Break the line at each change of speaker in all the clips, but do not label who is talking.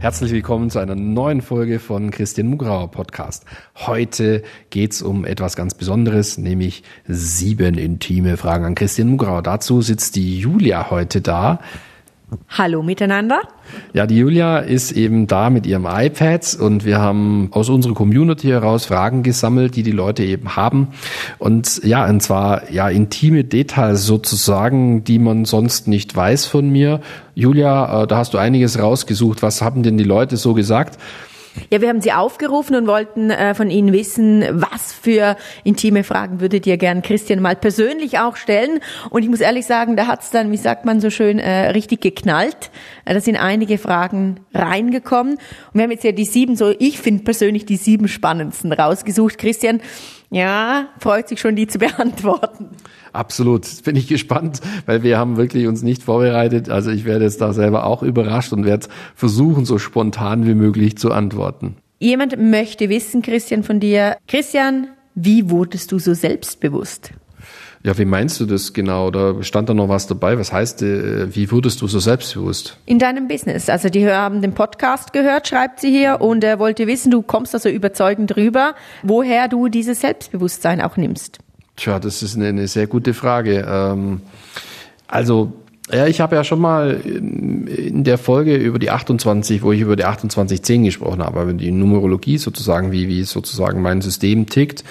Herzlich willkommen zu einer neuen Folge von Christian Mugrauer Podcast. Heute geht's um etwas ganz Besonderes, nämlich sieben intime Fragen an Christian Mugrauer. Dazu sitzt die Julia heute da.
Hallo miteinander.
Ja, die Julia ist eben da mit ihrem iPad und wir haben aus unserer Community heraus Fragen gesammelt, die die Leute eben haben. Und ja, und zwar ja intime Details sozusagen, die man sonst nicht weiß von mir. Julia, äh, da hast du einiges rausgesucht. Was haben denn die Leute so gesagt?
Ja, wir haben Sie aufgerufen und wollten äh, von Ihnen wissen, was für intime Fragen würdet ihr gern Christian mal persönlich auch stellen. Und ich muss ehrlich sagen, da hat's dann, wie sagt man so schön, äh, richtig geknallt. Äh, da sind einige Fragen reingekommen. Und wir haben jetzt ja die sieben, so ich finde persönlich die sieben spannendsten rausgesucht. Christian, ja, freut sich schon, die zu beantworten.
Absolut. Bin ich gespannt, weil wir haben wirklich uns nicht vorbereitet. Also ich werde jetzt da selber auch überrascht und werde versuchen, so spontan wie möglich zu antworten.
Jemand möchte wissen, Christian, von dir. Christian, wie wurdest du so selbstbewusst?
Ja, wie meinst du das genau? Da stand da noch was dabei? Was heißt, äh, wie wurdest du so selbstbewusst?
In deinem Business. Also die haben den Podcast gehört, schreibt sie hier, und er wollte wissen, du kommst da so überzeugend rüber, woher du dieses Selbstbewusstsein auch nimmst.
Tja, das ist eine, eine sehr gute Frage. Ähm, also, ja, ich habe ja schon mal in der Folge über die 28, wo ich über die 2810 gesprochen habe, über die Numerologie sozusagen, wie, wie sozusagen mein System tickt,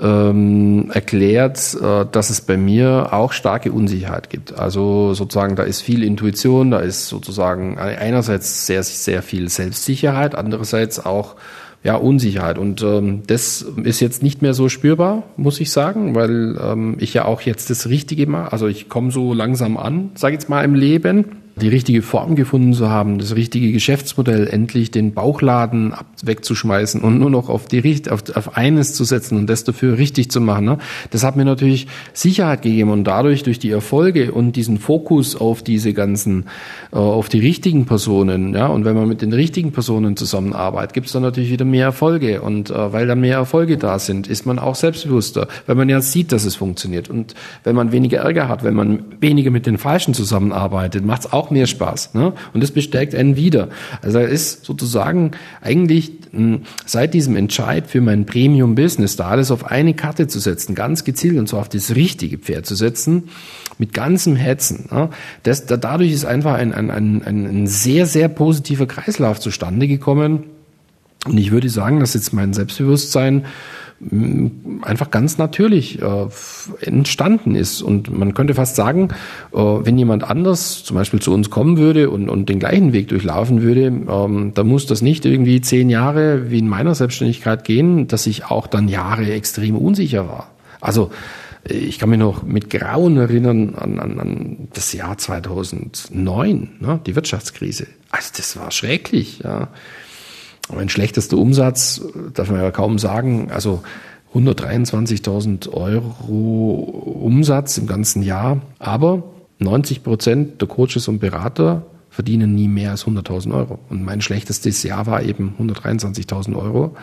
ähm, erklärt, äh, dass es bei mir auch starke Unsicherheit gibt. Also sozusagen, da ist viel Intuition, da ist sozusagen einerseits sehr, sehr viel Selbstsicherheit, andererseits auch ja, Unsicherheit. Und ähm, das ist jetzt nicht mehr so spürbar, muss ich sagen, weil ähm, ich ja auch jetzt das Richtige mache. Also ich komme so langsam an, sage ich jetzt mal, im Leben die richtige Form gefunden zu haben, das richtige Geschäftsmodell, endlich den Bauchladen ab, wegzuschmeißen und nur noch auf die auf, auf eines zu setzen und das dafür richtig zu machen. Ne? Das hat mir natürlich Sicherheit gegeben und dadurch durch die Erfolge und diesen Fokus auf diese ganzen, äh, auf die richtigen Personen, ja, und wenn man mit den richtigen Personen zusammenarbeitet, gibt es dann natürlich wieder mehr Erfolge und äh, weil dann mehr Erfolge da sind, ist man auch selbstbewusster, weil man ja sieht, dass es funktioniert und wenn man weniger Ärger hat, wenn man weniger mit den Falschen zusammenarbeitet, macht es auch auch mehr Spaß. Ne? Und das bestärkt einen wieder. Also er ist sozusagen eigentlich hm, seit diesem Entscheid für mein Premium-Business da alles auf eine Karte zu setzen, ganz gezielt und zwar auf das richtige Pferd zu setzen, mit ganzem Hetzen. Ne? Das, dadurch ist einfach ein, ein, ein, ein sehr, sehr positiver Kreislauf zustande gekommen. Und ich würde sagen, dass jetzt mein Selbstbewusstsein einfach ganz natürlich äh, entstanden ist. Und man könnte fast sagen, äh, wenn jemand anders zum Beispiel zu uns kommen würde und, und den gleichen Weg durchlaufen würde, ähm, dann muss das nicht irgendwie zehn Jahre wie in meiner Selbstständigkeit gehen, dass ich auch dann Jahre extrem unsicher war. Also ich kann mich noch mit Grauen erinnern an, an, an das Jahr 2009, ne, die Wirtschaftskrise. Also das war schrecklich. Ja. Mein schlechtester Umsatz, darf man ja kaum sagen, also 123.000 Euro Umsatz im ganzen Jahr. Aber 90 Prozent der Coaches und Berater verdienen nie mehr als 100.000 Euro. Und mein schlechtestes Jahr war eben 123.000 Euro.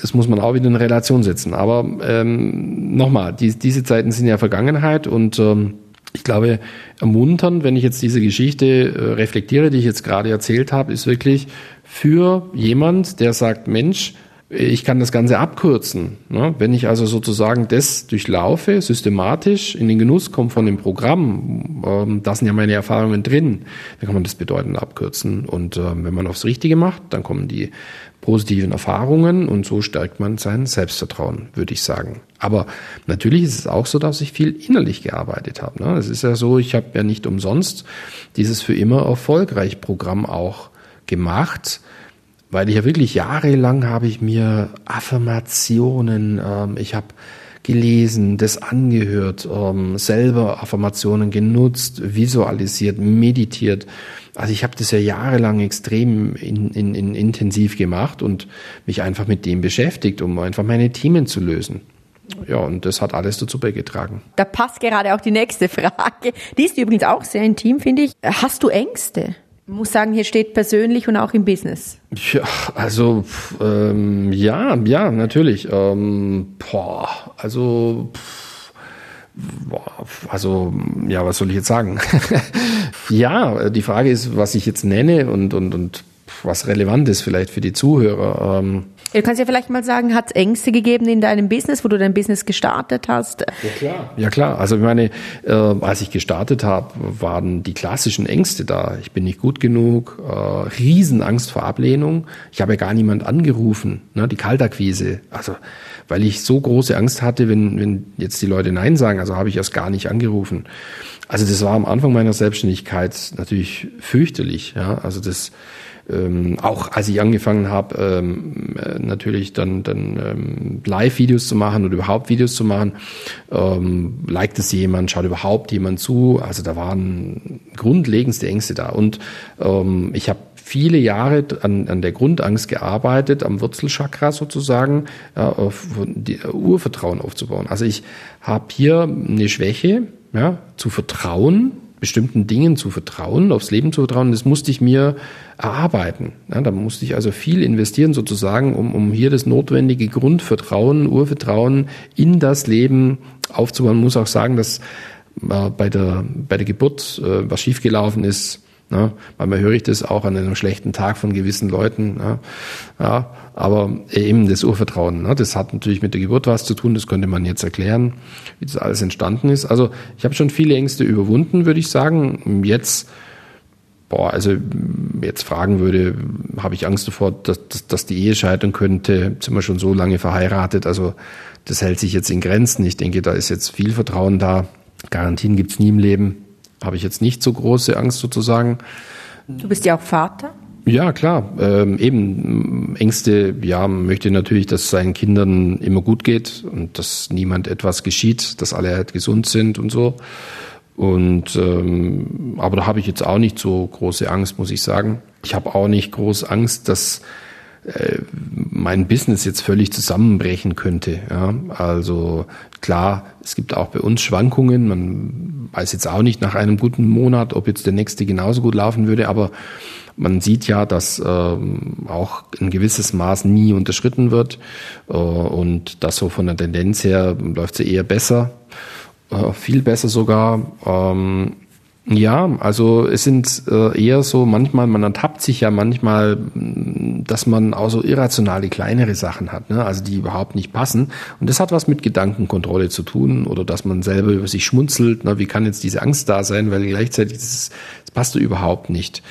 Das muss man auch wieder in Relation setzen. Aber ähm, nochmal, die, diese Zeiten sind ja Vergangenheit und ähm, ich glaube, ermuntern, wenn ich jetzt diese Geschichte äh, reflektiere, die ich jetzt gerade erzählt habe, ist wirklich für jemand, der sagt, Mensch, ich kann das Ganze abkürzen. Ne? Wenn ich also sozusagen das durchlaufe, systematisch in den Genuss komme von dem Programm, ähm, da sind ja meine Erfahrungen drin, dann kann man das bedeutend abkürzen. Und ähm, wenn man aufs Richtige macht, dann kommen die positiven Erfahrungen und so stärkt man sein Selbstvertrauen, würde ich sagen. Aber natürlich ist es auch so, dass ich viel innerlich gearbeitet habe. Ne? Es ist ja so, ich habe ja nicht umsonst dieses für immer erfolgreich Programm auch gemacht, weil ich ja wirklich jahrelang habe ich mir Affirmationen, ähm, ich habe gelesen, das angehört, ähm, selber Affirmationen genutzt, visualisiert, meditiert. Also ich habe das ja jahrelang extrem in, in, in intensiv gemacht und mich einfach mit dem beschäftigt, um einfach meine Themen zu lösen. ja, und das hat alles dazu beigetragen.
Da passt gerade auch die nächste Frage. Die ist übrigens auch sehr intim, finde ich. Hast du Ängste? Muss sagen, hier steht persönlich und auch im Business.
Ja, also ähm, ja, ja, natürlich. Ähm, boah, also boah, also ja, was soll ich jetzt sagen? ja, die Frage ist, was ich jetzt nenne und und und was relevant ist vielleicht für die Zuhörer. Ähm,
Du kannst ja vielleicht mal sagen, hat es Ängste gegeben in deinem Business, wo du dein Business gestartet hast?
Ja klar. Ja klar. Also ich meine, äh, als ich gestartet habe, waren die klassischen Ängste da. Ich bin nicht gut genug, äh, Riesenangst vor Ablehnung. Ich habe ja gar niemand angerufen, ne, die Kaltakquise. Also weil ich so große Angst hatte, wenn, wenn jetzt die Leute Nein sagen, also habe ich erst gar nicht angerufen. Also das war am Anfang meiner Selbstständigkeit natürlich fürchterlich. Ja, also das ähm, auch als ich angefangen habe, ähm, äh, natürlich dann, dann ähm, Live-Videos zu machen oder überhaupt Videos zu machen, ähm, liked es jemand, schaut überhaupt jemand zu. Also da waren grundlegendste Ängste da. Und ähm, ich habe viele Jahre an, an der Grundangst gearbeitet, am Wurzelchakra sozusagen, ja, auf die Urvertrauen aufzubauen. Also ich habe hier eine Schwäche, ja, zu vertrauen, bestimmten Dingen zu vertrauen, aufs Leben zu vertrauen, das musste ich mir erarbeiten. Ja, da musste ich also viel investieren sozusagen, um, um hier das notwendige Grundvertrauen, Urvertrauen in das Leben aufzubauen. Man muss auch sagen, dass äh, bei, der, bei der Geburt äh, was schiefgelaufen ist, Ne? Manchmal höre ich das auch an einem schlechten Tag von gewissen Leuten. Ne? Ja, aber eben das Urvertrauen, ne? das hat natürlich mit der Geburt was zu tun, das könnte man jetzt erklären, wie das alles entstanden ist. Also ich habe schon viele Ängste überwunden, würde ich sagen. Jetzt, boah, also jetzt fragen würde, habe ich Angst davor, dass, dass, dass die Ehe scheitern könnte, sind wir schon so lange verheiratet, also das hält sich jetzt in Grenzen. Ich denke, da ist jetzt viel Vertrauen da. Garantien gibt's nie im Leben habe ich jetzt nicht so große Angst sozusagen.
Du bist ja auch Vater.
Ja, klar. Ähm, eben Ängste, ja, möchte natürlich, dass seinen Kindern immer gut geht und dass niemand etwas geschieht, dass alle halt gesund sind und so. Und ähm, aber da habe ich jetzt auch nicht so große Angst, muss ich sagen. Ich habe auch nicht groß Angst, dass äh, mein Business jetzt völlig zusammenbrechen könnte. Ja? Also klar, es gibt auch bei uns Schwankungen. Man weiß jetzt auch nicht nach einem guten Monat, ob jetzt der nächste genauso gut laufen würde, aber man sieht ja, dass ähm, auch ein gewisses Maß nie unterschritten wird äh, und das so von der Tendenz her läuft sie eher besser, äh, viel besser sogar. Ähm, ja, also es sind äh, eher so manchmal, man ertappt sich ja manchmal, mm, dass man auch so irrationale kleinere Sachen hat, ne? also die überhaupt nicht passen. Und das hat was mit Gedankenkontrolle zu tun oder dass man selber über sich schmunzelt. Ne? Wie kann jetzt diese Angst da sein, weil gleichzeitig das, das passt überhaupt nicht.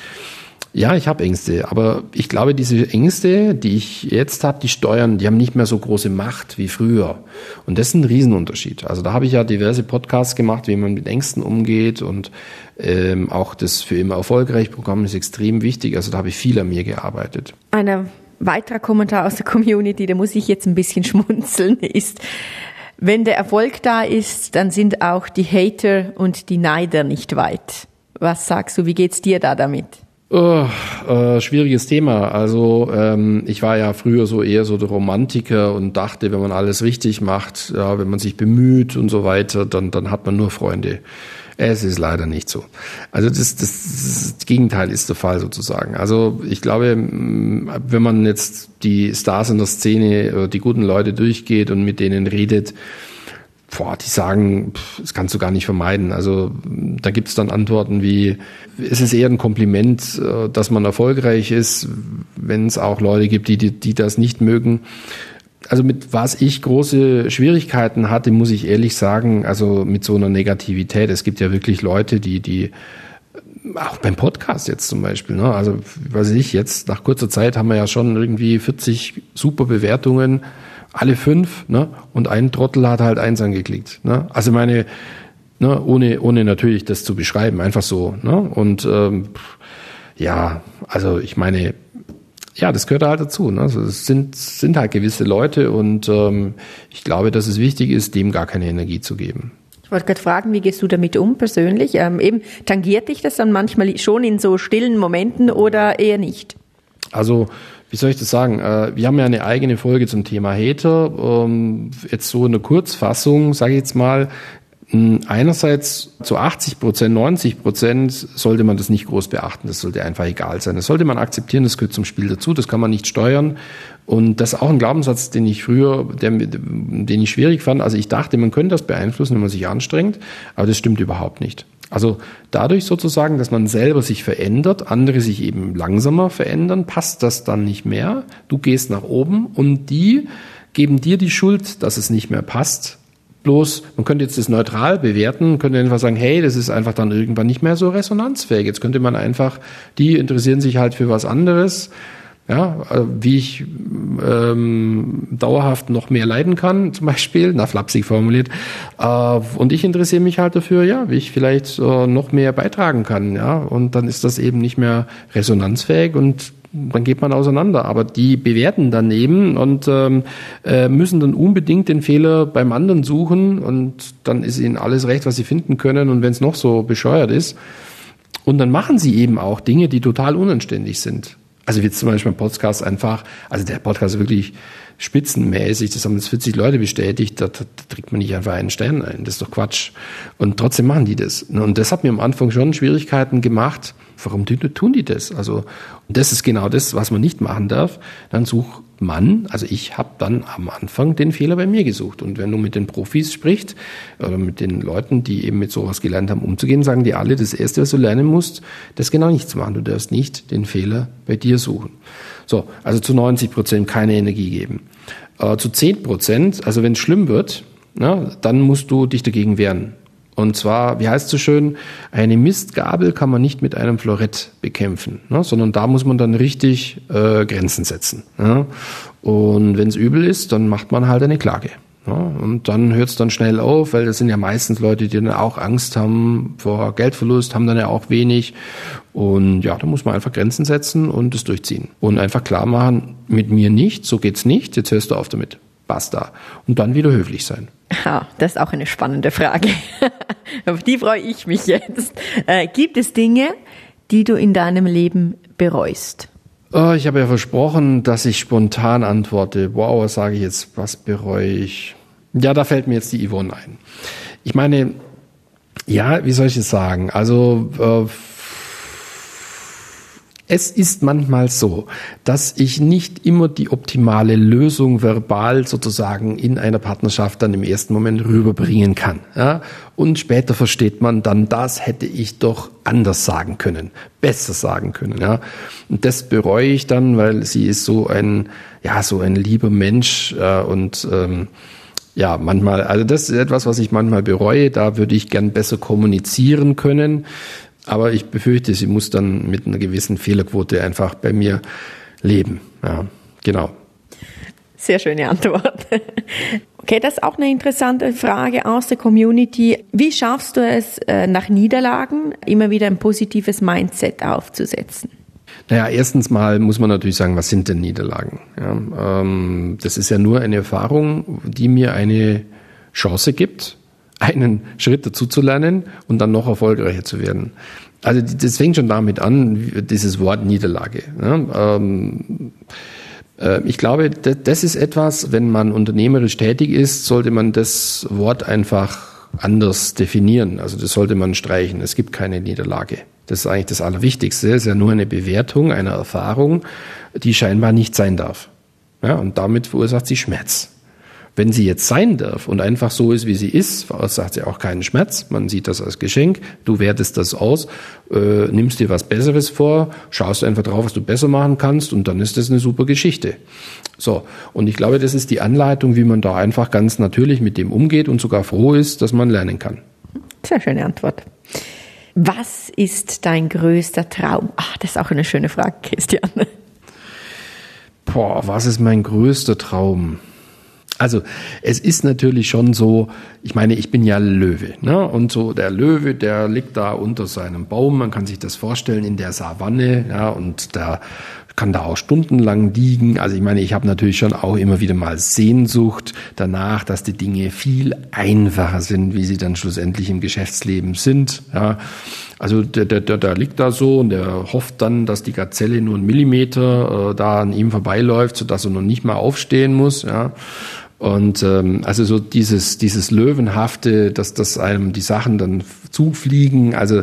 Ja, ich habe Ängste, aber ich glaube, diese Ängste, die ich jetzt habe, die steuern, die haben nicht mehr so große Macht wie früher. Und das ist ein Riesenunterschied. Also da habe ich ja diverse Podcasts gemacht, wie man mit Ängsten umgeht und ähm, auch das für immer erfolgreich Programm ist extrem wichtig. Also da habe ich viel an mir gearbeitet.
Ein weiterer Kommentar aus der Community, da muss ich jetzt ein bisschen schmunzeln, ist, wenn der Erfolg da ist, dann sind auch die Hater und die Neider nicht weit. Was sagst du, wie geht's dir da damit?
Oh, äh, schwieriges Thema. Also ähm, ich war ja früher so eher so der Romantiker und dachte, wenn man alles richtig macht, ja, wenn man sich bemüht und so weiter, dann, dann hat man nur Freunde. Es ist leider nicht so. Also das, das, das Gegenteil ist der Fall sozusagen. Also ich glaube, wenn man jetzt die Stars in der Szene, die guten Leute durchgeht und mit denen redet, boah, die sagen, das kannst du gar nicht vermeiden. Also da gibt es dann Antworten wie, es ist eher ein Kompliment, äh, dass man erfolgreich ist, wenn es auch Leute gibt, die, die, die das nicht mögen. Also mit was ich große Schwierigkeiten hatte, muss ich ehrlich sagen, also mit so einer Negativität. Es gibt ja wirklich Leute, die, die auch beim Podcast jetzt zum Beispiel, ne? also weiß ich, jetzt nach kurzer Zeit haben wir ja schon irgendwie 40 super Bewertungen alle fünf, ne? Und ein Trottel hat halt eins angeklickt. Ne? Also meine, ne, ohne, ohne natürlich das zu beschreiben, einfach so. Ne? Und ähm, ja, also ich meine, ja, das gehört halt dazu. Ne? Also es sind, sind halt gewisse Leute und ähm, ich glaube, dass es wichtig ist, dem gar keine Energie zu geben.
Ich wollte gerade fragen, wie gehst du damit um persönlich? Ähm, eben tangiert dich das dann manchmal schon in so stillen Momenten oder eher nicht?
Also wie soll ich das sagen? Äh, wir haben ja eine eigene Folge zum Thema Hater. Ähm, jetzt so eine Kurzfassung, sage ich jetzt mal. Einerseits zu 80 Prozent, 90 Prozent sollte man das nicht groß beachten. Das sollte einfach egal sein. Das sollte man akzeptieren. Das gehört zum Spiel dazu. Das kann man nicht steuern. Und das ist auch ein Glaubenssatz, den ich früher, den ich schwierig fand. Also ich dachte, man könnte das beeinflussen, wenn man sich anstrengt. Aber das stimmt überhaupt nicht. Also dadurch sozusagen, dass man selber sich verändert, andere sich eben langsamer verändern, passt das dann nicht mehr. Du gehst nach oben und die geben dir die Schuld, dass es nicht mehr passt. Bloß, man könnte jetzt das neutral bewerten, könnte einfach sagen, hey, das ist einfach dann irgendwann nicht mehr so resonanzfähig. Jetzt könnte man einfach, die interessieren sich halt für was anderes ja, also wie ich ähm, dauerhaft noch mehr leiden kann, zum Beispiel, na flapsig formuliert. Äh, und ich interessiere mich halt dafür, ja, wie ich vielleicht äh, noch mehr beitragen kann, ja. Und dann ist das eben nicht mehr resonanzfähig und dann geht man auseinander. Aber die bewerten daneben und ähm, äh, müssen dann unbedingt den Fehler beim anderen suchen und dann ist ihnen alles recht, was sie finden können und wenn es noch so bescheuert ist. Und dann machen sie eben auch Dinge, die total unanständig sind. Also wie zum Beispiel beim Podcast einfach, also der Podcast ist wirklich spitzenmäßig, das haben jetzt 40 Leute bestätigt, da, da, da trägt man nicht einfach einen Stern ein, das ist doch Quatsch. Und trotzdem machen die das. Und das hat mir am Anfang schon Schwierigkeiten gemacht. Warum tun die das? Also, das ist genau das, was man nicht machen darf. Dann such man, also ich habe dann am Anfang den Fehler bei mir gesucht. Und wenn du mit den Profis sprichst oder mit den Leuten, die eben mit sowas gelernt haben, umzugehen, sagen die alle, das Erste, was du lernen musst, das genau nicht zu machen. Du darfst nicht den Fehler bei dir suchen. So, also zu 90 Prozent keine Energie geben. Äh, zu 10 Prozent, also wenn es schlimm wird, na, dann musst du dich dagegen wehren. Und zwar, wie heißt es so schön, eine Mistgabel kann man nicht mit einem Florett bekämpfen, ne? sondern da muss man dann richtig äh, Grenzen setzen. Ne? Und wenn es übel ist, dann macht man halt eine Klage. Ne? Und dann hört es dann schnell auf, weil das sind ja meistens Leute, die dann auch Angst haben vor Geldverlust, haben dann ja auch wenig. Und ja, da muss man einfach Grenzen setzen und es durchziehen. Und einfach klar machen, mit mir nicht, so geht's nicht, jetzt hörst du auf damit. Basta. Und dann wieder höflich sein.
Ja, das ist auch eine spannende Frage. Auf die freue ich mich jetzt. Äh, gibt es Dinge, die du in deinem Leben bereust?
Oh, ich habe ja versprochen, dass ich spontan antworte. Wow, was sage ich jetzt? Was bereue ich? Ja, da fällt mir jetzt die Yvonne ein. Ich meine, ja, wie soll ich es sagen? Also äh, es ist manchmal so, dass ich nicht immer die optimale Lösung verbal sozusagen in einer Partnerschaft dann im ersten Moment rüberbringen kann. Ja? Und später versteht man dann, das hätte ich doch anders sagen können, besser sagen können. Ja? Und das bereue ich dann, weil sie ist so ein, ja, so ein lieber Mensch äh, und ähm, ja, manchmal, also das ist etwas, was ich manchmal bereue. Da würde ich gern besser kommunizieren können. Aber ich befürchte, sie muss dann mit einer gewissen Fehlerquote einfach bei mir leben. Ja, genau.
Sehr schöne Antwort. Okay, das ist auch eine interessante Frage aus der Community. Wie schaffst du es, äh, nach Niederlagen immer wieder ein positives Mindset aufzusetzen?
Naja, erstens mal muss man natürlich sagen, was sind denn Niederlagen? Ja, ähm, das ist ja nur eine Erfahrung, die mir eine Chance gibt, einen Schritt dazu zu lernen und dann noch erfolgreicher zu werden. Also das fängt schon damit an, dieses Wort Niederlage. Ja, ähm, äh, ich glaube, das ist etwas, wenn man unternehmerisch tätig ist, sollte man das Wort einfach anders definieren. Also das sollte man streichen. Es gibt keine Niederlage. Das ist eigentlich das Allerwichtigste. Es ist ja nur eine Bewertung einer Erfahrung, die scheinbar nicht sein darf. Ja, und damit verursacht sie Schmerz. Wenn sie jetzt sein darf und einfach so ist, wie sie ist, verursacht sie auch keinen Schmerz. Man sieht das als Geschenk. Du wertest das aus, äh, nimmst dir was Besseres vor, schaust einfach drauf, was du besser machen kannst und dann ist das eine super Geschichte. So. Und ich glaube, das ist die Anleitung, wie man da einfach ganz natürlich mit dem umgeht und sogar froh ist, dass man lernen kann.
Sehr schöne Antwort. Was ist dein größter Traum? Ach, das ist auch eine schöne Frage, Christian.
Boah, was ist mein größter Traum? Also es ist natürlich schon so, ich meine, ich bin ja Löwe, ne? Und so der Löwe, der liegt da unter seinem Baum, man kann sich das vorstellen in der Savanne, ja, und da kann da auch stundenlang liegen. Also ich meine, ich habe natürlich schon auch immer wieder mal Sehnsucht danach, dass die Dinge viel einfacher sind, wie sie dann schlussendlich im Geschäftsleben sind. Ja. Also der, der, der, der liegt da so und der hofft dann, dass die Gazelle nur einen Millimeter äh, da an ihm vorbeiläuft, sodass er noch nicht mal aufstehen muss. Ja. Und ähm, also so dieses, dieses Löwenhafte, dass, dass einem die Sachen dann zufliegen, also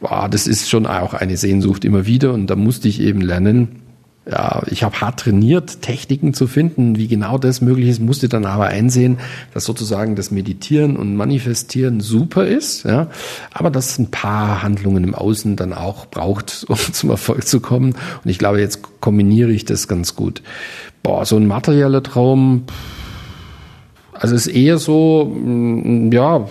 boah, das ist schon auch eine Sehnsucht immer wieder. Und da musste ich eben lernen, ja, ich habe hart trainiert, Techniken zu finden, wie genau das möglich ist, musste dann aber einsehen, dass sozusagen das Meditieren und Manifestieren super ist, ja, aber dass ein paar Handlungen im Außen dann auch braucht, um zum Erfolg zu kommen. Und ich glaube, jetzt kombiniere ich das ganz gut. Boah, so ein materieller Traum, also ist eher so, mm, ja,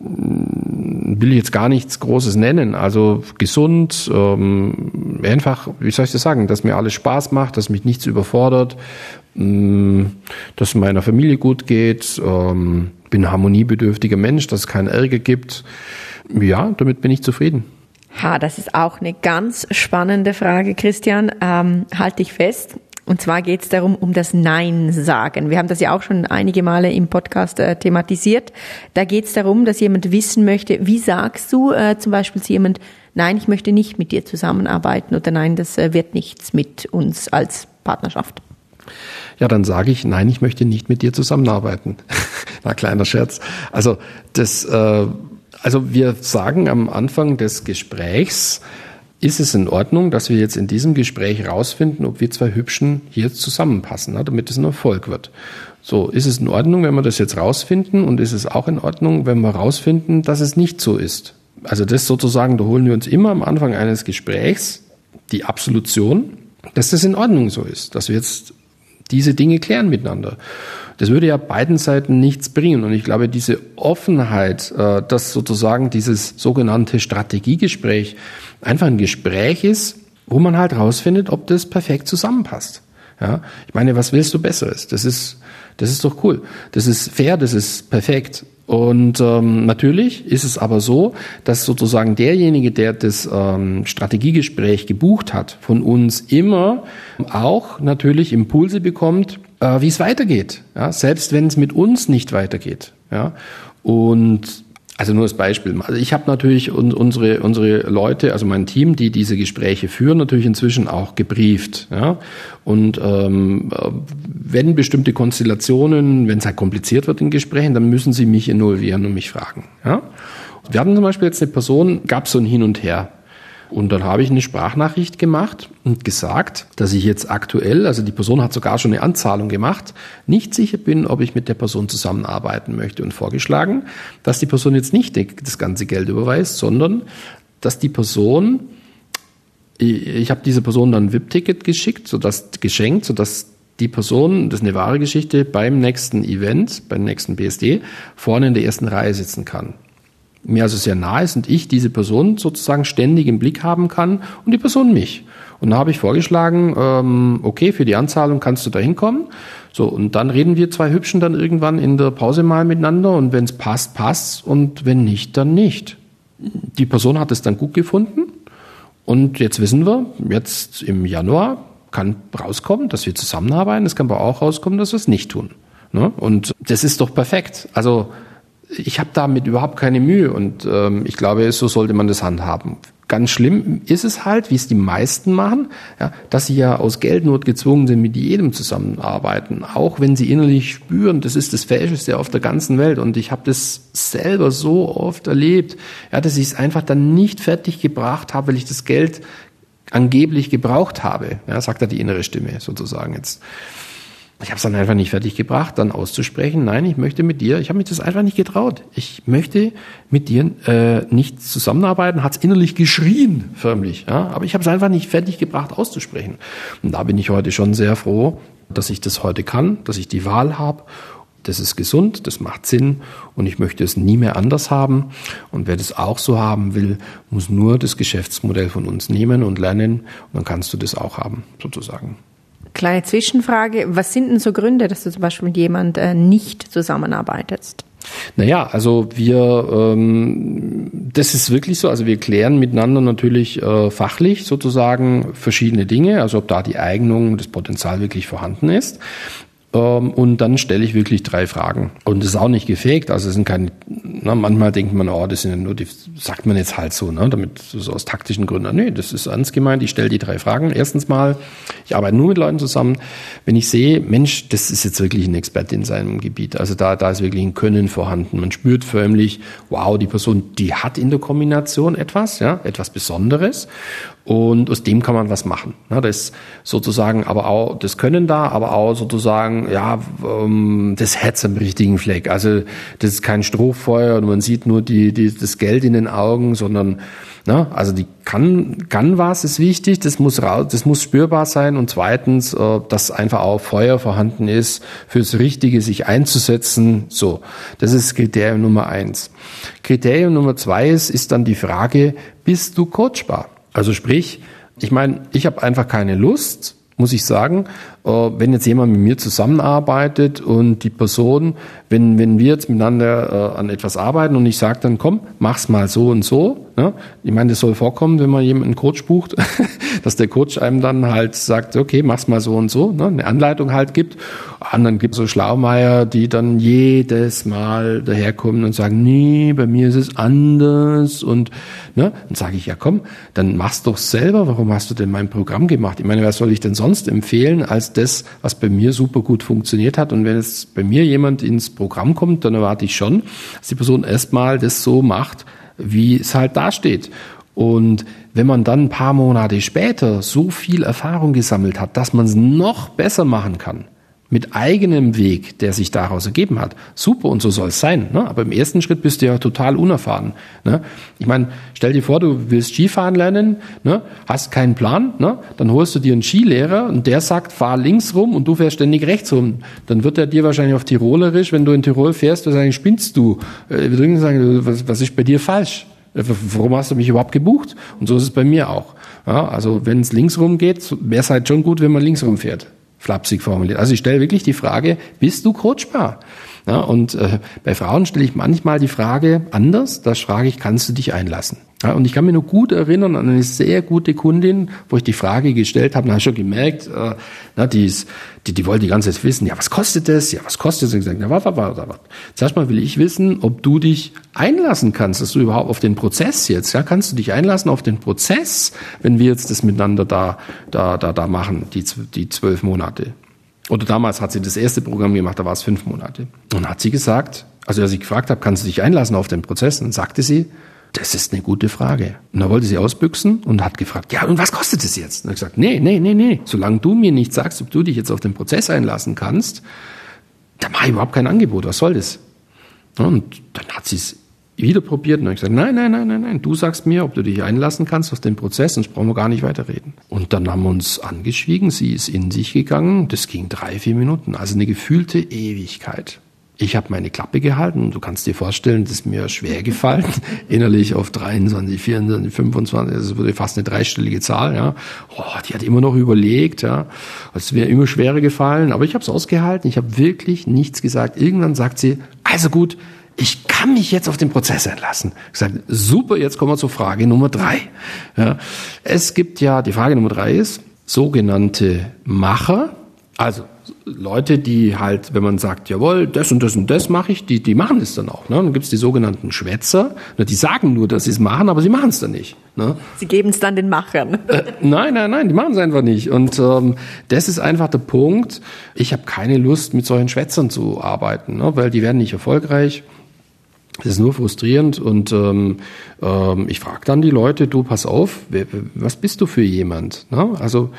will ich jetzt gar nichts Großes nennen. Also gesund, ähm, einfach, wie soll ich das sagen, dass mir alles Spaß macht, dass mich nichts überfordert, ähm, dass meiner Familie gut geht, ähm, bin ein harmoniebedürftiger Mensch, dass es keinen Ärger gibt. Ja, damit bin ich zufrieden.
Ha, das ist auch eine ganz spannende Frage, Christian. Ähm, halte ich fest. Und zwar geht es darum, um das Nein sagen. Wir haben das ja auch schon einige Male im Podcast äh, thematisiert. Da geht es darum, dass jemand wissen möchte, wie sagst du äh, zum Beispiel zu jemand, nein, ich möchte nicht mit dir zusammenarbeiten oder nein, das äh, wird nichts mit uns als Partnerschaft.
Ja, dann sage ich, nein, ich möchte nicht mit dir zusammenarbeiten. Na, kleiner Scherz. Also das, äh, also wir sagen am Anfang des Gesprächs, ist es in Ordnung, dass wir jetzt in diesem Gespräch rausfinden, ob wir zwei Hübschen hier zusammenpassen, damit es ein Erfolg wird. So, ist es in Ordnung, wenn wir das jetzt rausfinden und ist es auch in Ordnung, wenn wir rausfinden, dass es nicht so ist? Also das sozusagen, da holen wir uns immer am Anfang eines Gesprächs die Absolution, dass das in Ordnung so ist, dass wir jetzt diese Dinge klären miteinander. Das würde ja beiden Seiten nichts bringen. Und ich glaube, diese Offenheit, äh, dass sozusagen dieses sogenannte Strategiegespräch einfach ein Gespräch ist, wo man halt rausfindet, ob das perfekt zusammenpasst. Ja, ich meine, was willst du Besseres? Das ist, das ist doch cool. Das ist fair, das ist perfekt. Und ähm, natürlich ist es aber so, dass sozusagen derjenige, der das ähm, Strategiegespräch gebucht hat, von uns immer auch natürlich Impulse bekommt, äh, wie es weitergeht. Ja? Selbst wenn es mit uns nicht weitergeht. Ja? Und also nur als Beispiel. Also ich habe natürlich unsere, unsere Leute, also mein Team, die diese Gespräche führen, natürlich inzwischen auch gebrieft. Ja? Und ähm, wenn bestimmte Konstellationen, wenn es halt kompliziert wird in Gesprächen, dann müssen sie mich involvieren und mich fragen. Ja? Wir hatten zum Beispiel jetzt eine Person, gab so ein Hin und Her. Und dann habe ich eine Sprachnachricht gemacht und gesagt, dass ich jetzt aktuell, also die Person hat sogar schon eine Anzahlung gemacht, nicht sicher bin, ob ich mit der Person zusammenarbeiten möchte. Und vorgeschlagen, dass die Person jetzt nicht das ganze Geld überweist, sondern dass die Person, ich habe dieser Person dann ein VIP-Ticket geschickt, sodass geschenkt, sodass die Person, das ist eine wahre Geschichte, beim nächsten Event, beim nächsten BSD, vorne in der ersten Reihe sitzen kann mir also sehr nahe ist und ich diese Person sozusagen ständig im Blick haben kann und die Person mich. Und da habe ich vorgeschlagen, ähm, okay, für die Anzahlung kannst du da hinkommen. So, und dann reden wir zwei Hübschen dann irgendwann in der Pause mal miteinander und wenn es passt, passt und wenn nicht, dann nicht. Die Person hat es dann gut gefunden und jetzt wissen wir, jetzt im Januar kann rauskommen, dass wir zusammenarbeiten. Es kann aber auch rauskommen, dass wir es nicht tun. Ne? Und das ist doch perfekt. Also ich habe damit überhaupt keine Mühe und ähm, ich glaube, so sollte man das handhaben. Ganz schlimm ist es halt, wie es die meisten machen, ja, dass sie ja aus Geldnot gezwungen sind, mit jedem zusammenarbeiten, auch wenn sie innerlich spüren, das ist das Fähigste auf der ganzen Welt. Und ich habe das selber so oft erlebt, ja, dass ich es einfach dann nicht fertig gebracht habe, weil ich das Geld angeblich gebraucht habe. Ja, sagt da die innere Stimme sozusagen jetzt. Ich habe es dann einfach nicht fertig gebracht, dann auszusprechen, nein, ich möchte mit dir, ich habe mich das einfach nicht getraut. Ich möchte mit dir äh, nicht zusammenarbeiten, hat es innerlich geschrien, förmlich. Ja? Aber ich habe es einfach nicht fertig gebracht, auszusprechen. Und da bin ich heute schon sehr froh, dass ich das heute kann, dass ich die Wahl habe. Das ist gesund, das macht Sinn und ich möchte es nie mehr anders haben. Und wer das auch so haben will, muss nur das Geschäftsmodell von uns nehmen und lernen und dann kannst du das auch haben, sozusagen.
Kleine Zwischenfrage. Was sind denn so Gründe, dass du zum Beispiel mit jemand äh, nicht zusammenarbeitest?
Naja, also wir, ähm, das ist wirklich so. Also wir klären miteinander natürlich äh, fachlich sozusagen verschiedene Dinge, also ob da die Eignung, das Potenzial wirklich vorhanden ist. Ähm, und dann stelle ich wirklich drei Fragen. Und das ist auch nicht gefaked. Also es sind keine, na, manchmal denkt man, oh, das sind ja nur die, sagt man jetzt halt so, ne, damit so aus taktischen Gründen. Nee, das ist ernst gemeint. Ich stelle die drei Fragen. Erstens mal, ich arbeite nur mit Leuten zusammen. Wenn ich sehe, Mensch, das ist jetzt wirklich ein Experte in seinem Gebiet. Also da, da ist wirklich ein Können vorhanden. Man spürt förmlich, wow, die Person, die hat in der Kombination etwas, ja, etwas Besonderes. Und aus dem kann man was machen. Das ist sozusagen aber auch das Können da, aber auch sozusagen, ja, ähm, das Herz am richtigen Fleck. Also das ist kein Strohfeuer und man sieht nur die, die, das Geld in den Augen, sondern Ne? Also die kann, kann was ist wichtig, das muss raus, das muss spürbar sein und zweitens, äh, dass einfach auch Feuer vorhanden ist, fürs Richtige sich einzusetzen. So, das ist Kriterium Nummer eins. Kriterium Nummer zwei ist, ist dann die Frage, bist du coachbar? Also sprich, ich meine, ich habe einfach keine Lust, muss ich sagen, wenn jetzt jemand mit mir zusammenarbeitet und die Person, wenn, wenn wir jetzt miteinander äh, an etwas arbeiten und ich sage dann, komm, mach's mal so und so. Ne? Ich meine, das soll vorkommen, wenn man jemanden Coach bucht, dass der Coach einem dann halt sagt, okay, mach's mal so und so, ne? eine Anleitung halt gibt. Dann gibt es so Schlaumeier, die dann jedes Mal daherkommen und sagen, nee, bei mir ist es anders. Und ne? dann sage ich, ja komm, dann mach's doch selber. Warum hast du denn mein Programm gemacht? Ich meine, was soll ich denn sonst empfehlen als das, was bei mir super gut funktioniert hat. Und wenn jetzt bei mir jemand ins Programm kommt, dann erwarte ich schon, dass die Person erstmal das so macht, wie es halt dasteht. Und wenn man dann ein paar Monate später so viel Erfahrung gesammelt hat, dass man es noch besser machen kann, mit eigenem Weg, der sich daraus ergeben hat. Super und so soll es sein. Ne? Aber im ersten Schritt bist du ja total unerfahren. Ne? Ich meine, stell dir vor, du willst Skifahren lernen, ne? hast keinen Plan, ne? dann holst du dir einen Skilehrer und der sagt, fahr links rum und du fährst ständig rechts rum. Dann wird er dir wahrscheinlich auf Tirolerisch, wenn du in Tirol fährst, wahrscheinlich spinnst du. Äh, wir sagen, was, was ist bei dir falsch? Äh, warum hast du mich überhaupt gebucht? Und so ist es bei mir auch. Ja, also wenn es links rum geht, wäre es halt schon gut, wenn man links rum fährt flapsig formuliert. Also ich stelle wirklich die Frage, bist du coachbar? Ja, und äh, bei Frauen stelle ich manchmal die Frage anders, da frage ich, kannst du dich einlassen? Ja, und ich kann mich nur gut erinnern an eine sehr gute Kundin, wo ich die Frage gestellt habe, da habe schon gemerkt, äh, na, die, ist, die, die wollte die ganze Zeit wissen, ja, was kostet das? Ja, was kostet das? Und gesagt, na, warte, warte, warte. Zuerst mal will ich wissen, ob du dich einlassen kannst, dass du überhaupt auf den Prozess jetzt, ja, kannst du dich einlassen auf den Prozess, wenn wir jetzt das miteinander da, da, da, da machen, die, die zwölf Monate. Oder damals hat sie das erste Programm gemacht, da war es fünf Monate. Und hat sie gesagt, also als ich gefragt habe, kannst du dich einlassen auf den Prozess? Dann sagte sie, das ist eine gute Frage. Und da wollte sie ausbüchsen und hat gefragt, ja, und was kostet es jetzt? Und er gesagt, nee, nee, nee, nee. Solange du mir nicht sagst, ob du dich jetzt auf den Prozess einlassen kannst, dann mache ich überhaupt kein Angebot. Was soll das? Und dann hat sie es wieder probiert und hat gesagt, nein, nein, nein, nein, nein, du sagst mir, ob du dich einlassen kannst auf den Prozess, sonst brauchen wir gar nicht weiterreden. Und dann haben wir uns angeschwiegen, sie ist in sich gegangen, das ging drei, vier Minuten, also eine gefühlte Ewigkeit. Ich habe meine Klappe gehalten. Du kannst dir vorstellen, das ist mir schwer gefallen, innerlich auf 23, 24, 25, das würde fast eine dreistellige Zahl. Ja, oh, die hat immer noch überlegt. Ja, es wäre immer schwerer gefallen, aber ich habe es ausgehalten. Ich habe wirklich nichts gesagt. Irgendwann sagt sie: Also gut, ich kann mich jetzt auf den Prozess einlassen. Ich sage, super, jetzt kommen wir zur Frage Nummer drei. Ja, es gibt ja, die Frage Nummer drei ist, sogenannte Macher, also Leute, die halt, wenn man sagt, jawohl, das und das und das mache ich, die, die machen es dann auch. Ne? Dann gibt's die sogenannten Schwätzer, ne? die sagen nur, dass sie es machen, aber sie machen es dann nicht. Ne?
Sie geben es dann den Machern.
Äh, nein, nein, nein, die machen es einfach nicht. Und ähm, das ist einfach der Punkt. Ich habe keine Lust, mit solchen Schwätzern zu arbeiten, ne? weil die werden nicht erfolgreich. Das ist nur frustrierend und ähm, ähm, ich frage dann die Leute, du pass auf, wer, was bist du für jemand? Ne? Also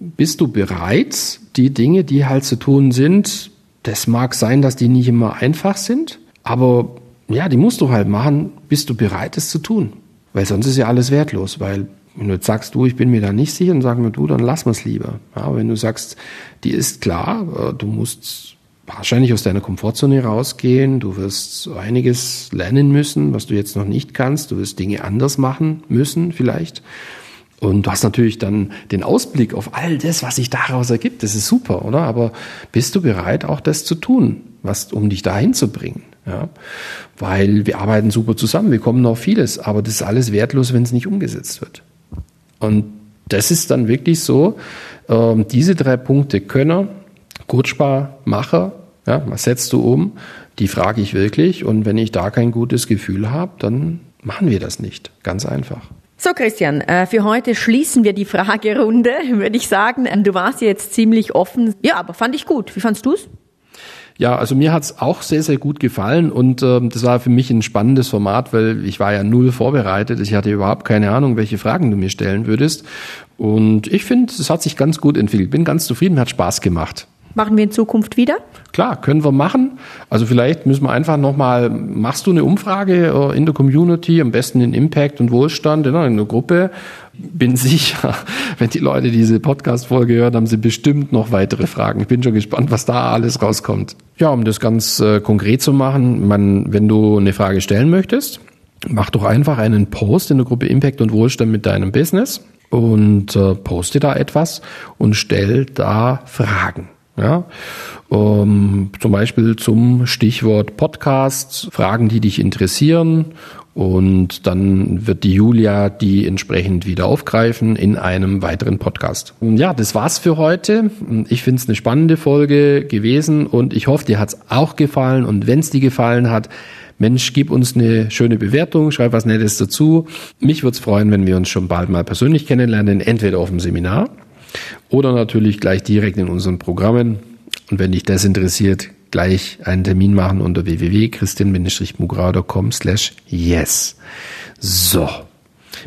bist du bereit, die Dinge, die halt zu tun sind, das mag sein, dass die nicht immer einfach sind, aber ja, die musst du halt machen, bist du bereit, es zu tun. Weil sonst ist ja alles wertlos, weil wenn du jetzt sagst, du, ich bin mir da nicht sicher, dann sagen wir du, dann lass es lieber. Ja, wenn du sagst, die ist klar, äh, du musst wahrscheinlich aus deiner Komfortzone rausgehen, du wirst einiges lernen müssen, was du jetzt noch nicht kannst, du wirst Dinge anders machen müssen vielleicht. Und du hast natürlich dann den Ausblick auf all das, was sich daraus ergibt. Das ist super, oder? Aber bist du bereit, auch das zu tun, was, um dich dahin zu bringen? Ja, weil wir arbeiten super zusammen, wir kommen auf vieles, aber das ist alles wertlos, wenn es nicht umgesetzt wird. Und das ist dann wirklich so, ähm, diese drei Punkte Könner, Kurzspar, Macher, ja, was setzt du um? Die frage ich wirklich und wenn ich da kein gutes Gefühl habe, dann machen wir das nicht. Ganz einfach.
So, Christian, äh, für heute schließen wir die Fragerunde, würde ich sagen. Du warst jetzt ziemlich offen. Ja, aber fand ich gut. Wie fandst du's?
Ja, also mir hat's auch sehr, sehr gut gefallen und ähm, das war für mich ein spannendes Format, weil ich war ja null vorbereitet. Ich hatte überhaupt keine Ahnung, welche Fragen du mir stellen würdest. Und ich finde, es hat sich ganz gut entwickelt. Bin ganz zufrieden, hat Spaß gemacht.
Machen wir in Zukunft wieder?
Klar, können wir machen. Also vielleicht müssen wir einfach nochmal, machst du eine Umfrage äh, in der Community, am besten in Impact und Wohlstand in einer Gruppe. Bin sicher, wenn die Leute diese Podcast-Folge hören, haben sie bestimmt noch weitere Fragen. Ich bin schon gespannt, was da alles rauskommt. Ja, um das ganz äh, konkret zu machen, man, wenn du eine Frage stellen möchtest, mach doch einfach einen Post in der Gruppe Impact und Wohlstand mit deinem Business und äh, poste da etwas und stell da Fragen. Ja, um, zum Beispiel zum Stichwort Podcast, Fragen, die dich interessieren. Und dann wird die Julia die entsprechend wieder aufgreifen in einem weiteren Podcast. Ja, das war's für heute. Ich finde es eine spannende Folge gewesen und ich hoffe, dir hat's auch gefallen. Und wenn es dir gefallen hat, Mensch, gib uns eine schöne Bewertung, schreib was Nettes dazu. Mich würde es freuen, wenn wir uns schon bald mal persönlich kennenlernen, entweder auf dem Seminar oder natürlich gleich direkt in unseren Programmen. Und wenn dich das interessiert, gleich einen Termin machen unter www.christian-mugrau.com slash yes. So,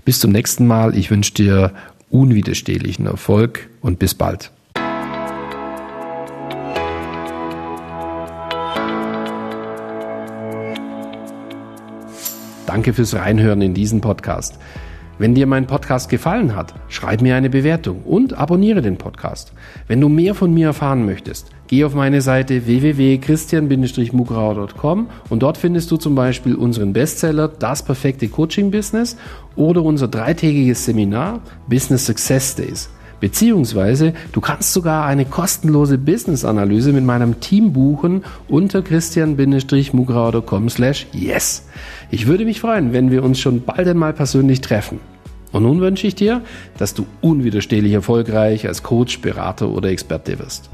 bis zum nächsten Mal. Ich wünsche dir unwiderstehlichen Erfolg und bis bald. Danke fürs Reinhören in diesen Podcast. Wenn dir mein Podcast gefallen hat, schreib mir eine Bewertung und abonniere den Podcast. Wenn du mehr von mir erfahren möchtest, geh auf meine Seite www.christian-mugrauer.com und dort findest du zum Beispiel unseren Bestseller Das perfekte Coaching Business oder unser dreitägiges Seminar Business Success Days. Beziehungsweise du kannst sogar eine kostenlose Business-Analyse mit meinem Team buchen unter christian-mugrauer.com slash yes. Ich würde mich freuen, wenn wir uns schon bald einmal persönlich treffen. Und nun wünsche ich dir, dass du unwiderstehlich erfolgreich als Coach, Berater oder Experte wirst.